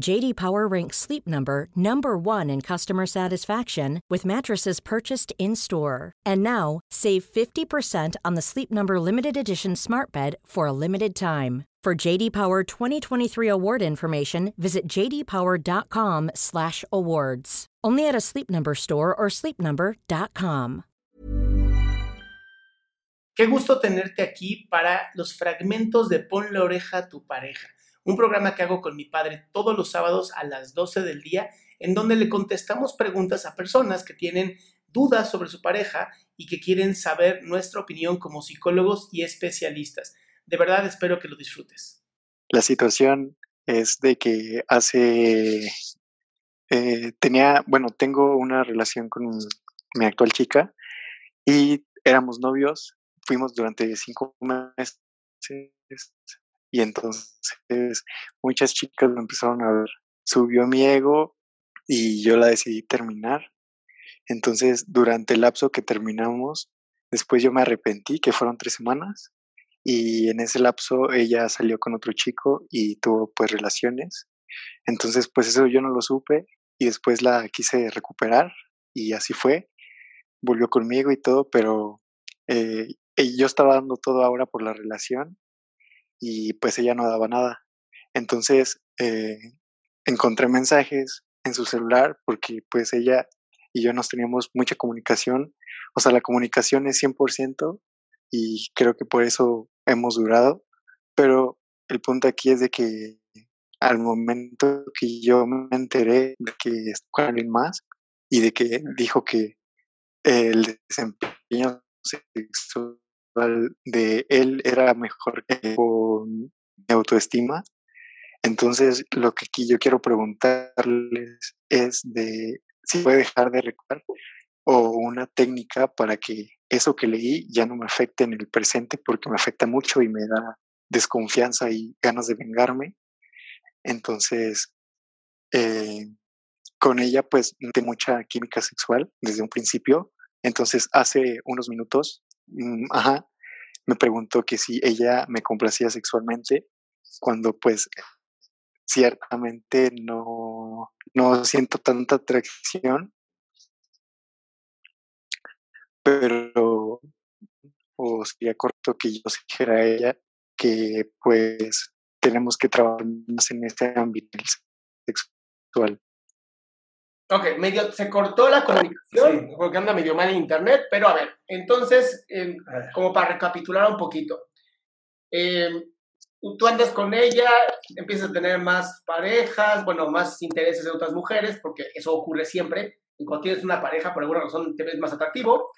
JD Power ranks Sleep Number number 1 in customer satisfaction with mattresses purchased in-store. And now, save 50% on the Sleep Number limited edition Smart Bed for a limited time. For JD Power 2023 award information, visit jdpower.com/awards. Only at a Sleep Number store or sleepnumber.com. Qué gusto tenerte aquí para los fragmentos de Pon la oreja a tu pareja, un programa que hago con mi padre todos los sábados a las 12 del día, en donde le contestamos preguntas a personas que tienen dudas sobre su pareja y que quieren saber nuestra opinión como psicólogos y especialistas. De verdad espero que lo disfrutes. La situación es de que hace, eh, tenía, bueno, tengo una relación con mi actual chica y éramos novios, fuimos durante cinco meses y entonces muchas chicas lo empezaron a ver. Subió mi ego y yo la decidí terminar. Entonces, durante el lapso que terminamos, después yo me arrepentí, que fueron tres semanas, y en ese lapso ella salió con otro chico y tuvo pues relaciones. Entonces pues eso yo no lo supe y después la quise recuperar y así fue. Volvió conmigo y todo, pero eh, yo estaba dando todo ahora por la relación y pues ella no daba nada. Entonces eh, encontré mensajes en su celular porque pues ella y yo nos teníamos mucha comunicación. O sea, la comunicación es 100% y creo que por eso hemos durado, pero el punto aquí es de que al momento que yo me enteré de que estuvo con alguien más y de que dijo que el desempeño sexual de él era mejor que con mi autoestima, entonces lo que aquí yo quiero preguntarles es de si puede dejar de recordar o una técnica para que eso que leí ya no me afecte en el presente porque me afecta mucho y me da desconfianza y ganas de vengarme. Entonces, eh, con ella pues tengo mucha química sexual desde un principio. Entonces, hace unos minutos, ajá, me preguntó que si ella me complacía sexualmente cuando pues ciertamente no, no siento tanta atracción pero o sería corto que yo dijera a ella que pues tenemos que trabajar más en este ámbito sexual. Ok, medio, se cortó la comunicación porque anda medio mal en internet, pero a ver, entonces, em, como para recapitular un poquito, em, tú andas con ella, empiezas a tener más parejas, bueno, más intereses en otras mujeres, porque eso ocurre siempre, y cuando tienes una pareja, por alguna razón te ves más atractivo,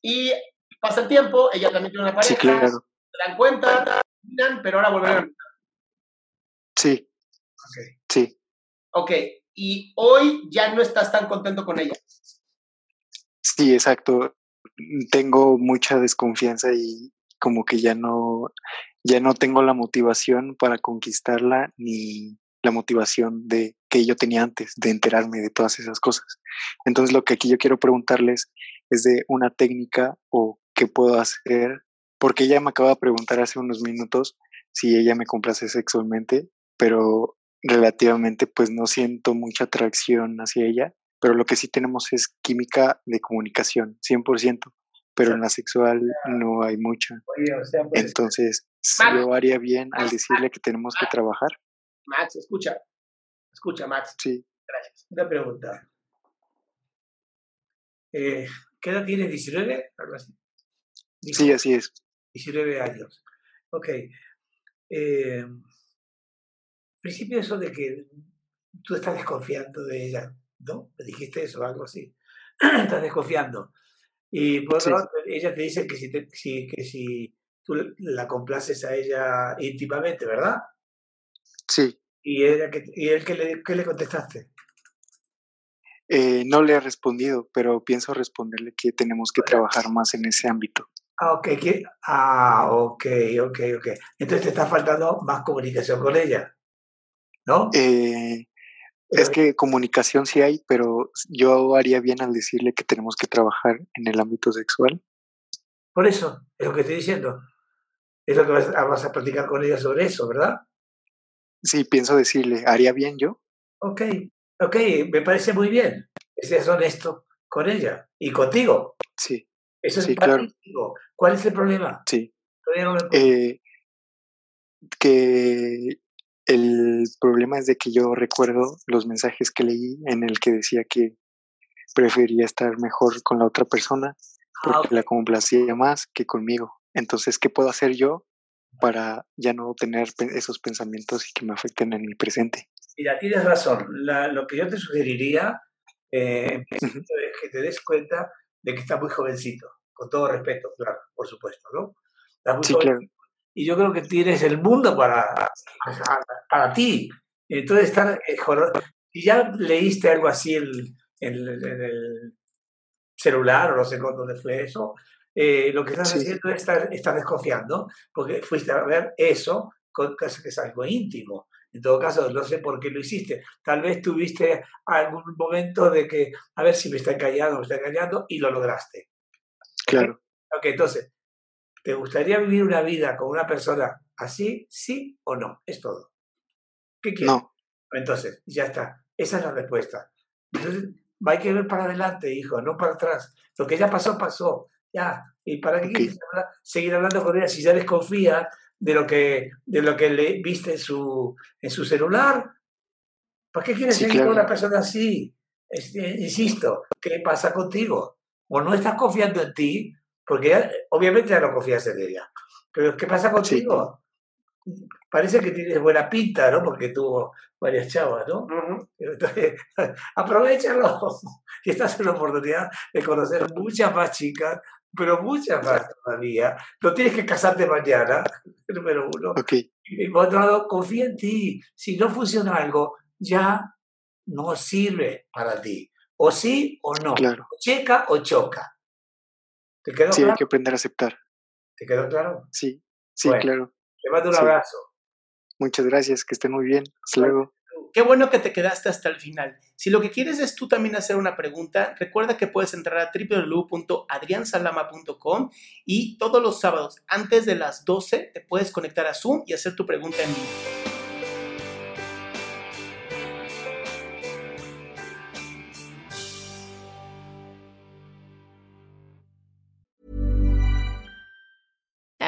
y pasa el tiempo, ella también tiene una pareja, sí, claro. se dan cuenta, pero ahora a Sí. Okay. Sí. Ok, y hoy ya no estás tan contento con ella. Sí, exacto. Tengo mucha desconfianza y como que ya no, ya no tengo la motivación para conquistarla ni la motivación de que yo tenía antes de enterarme de todas esas cosas. Entonces lo que aquí yo quiero preguntarles es de una técnica o qué puedo hacer, porque ella me acaba de preguntar hace unos minutos si ella me complace sexualmente, pero relativamente pues no siento mucha atracción hacia ella, pero lo que sí tenemos es química de comunicación, 100%, pero en la sexual no hay mucha. Pues, Entonces, yo haría bien al decirle que tenemos que trabajar. Max, escucha. Escucha, Max. Sí. Gracias. Una pregunta. Eh, ¿Qué edad tienes? ¿19? Algo así. Sí, así es. 19 años. Ok. Eh, principio eso de que tú estás desconfiando de ella, ¿no? Me dijiste eso, algo así. estás desconfiando. Y por otro lado, ella te dice que si, si, que si tú la complaces a ella íntimamente, ¿verdad? Sí. ¿Y, ella, y él qué le, qué le contestaste? Eh, no le he respondido, pero pienso responderle que tenemos que trabajar más en ese ámbito. Ah, ok, ah, ok, ok, ok. Entonces te está faltando más comunicación con ella, ¿no? Eh, es que comunicación sí hay, pero yo haría bien al decirle que tenemos que trabajar en el ámbito sexual. Por eso, es lo que estoy diciendo. Es lo que vas, vas a platicar con ella sobre eso, ¿verdad? Sí, pienso decirle, ¿haría bien yo? Ok, ok, me parece muy bien. Seas honesto con ella y contigo. Sí. Eso es sí, claro. ¿Cuál es el problema? Sí. eh, que el problema es de que yo recuerdo los mensajes que leí en el que decía que prefería estar mejor con la otra persona ah, porque la complacía más que conmigo. Entonces, ¿qué puedo hacer yo para ya no tener esos pensamientos y que me afecten en mi presente? Mira, tienes razón. lo que yo te sugeriría eh, es que te des cuenta de que estás muy jovencito con todo respeto, claro, por supuesto, ¿no? Sí, claro. Y yo creo que tienes el mundo para, para, ti. Entonces, estar, eh, si ya leíste algo así en, el celular o no sé dónde fue eso, eh, lo que estás haciendo es estar, estar, desconfiando, porque fuiste a ver eso, con, que es algo íntimo. En todo caso, no sé por qué lo hiciste. Tal vez tuviste algún momento de que, a ver si me está engañando, me está engañando, y lo lograste. Claro. Ok, entonces, ¿te gustaría vivir una vida con una persona así, sí o no? Es todo. ¿Qué quieres? No. Entonces, ya está. Esa es la respuesta. Entonces, hay que ver para adelante, hijo, no para atrás. Lo que ya pasó, pasó. Ya. ¿Y para qué quieres seguir hablando con ella si ya desconfía de lo que, de lo que le viste en su, en su celular? ¿Para qué quieres seguir con una persona así? insisto, ¿qué pasa contigo? o no estás confiando en ti, porque obviamente ya no confías en ella. Pero ¿qué pasa contigo? Parece que tienes buena pinta, ¿no? Porque tuvo varias chavas, ¿no? Entonces, aprovechalo. Y estás en la oportunidad de conocer muchas más chicas, pero muchas más todavía. No tienes que casarte mañana, número uno. Y por otro lado, confía en ti. Si no funciona algo, ya no sirve para ti. O sí o no. Claro. O checa o choca. ¿Te quedó sí, claro? hay que aprender a aceptar. ¿Te quedó claro? Sí, sí, claro. Te mando un abrazo. Muchas gracias, que estén muy bien. Hasta luego. Qué bueno que te quedaste hasta el final. Si lo que quieres es tú también hacer una pregunta, recuerda que puedes entrar a www.adriansalama.com y todos los sábados antes de las 12 te puedes conectar a Zoom y hacer tu pregunta en vivo.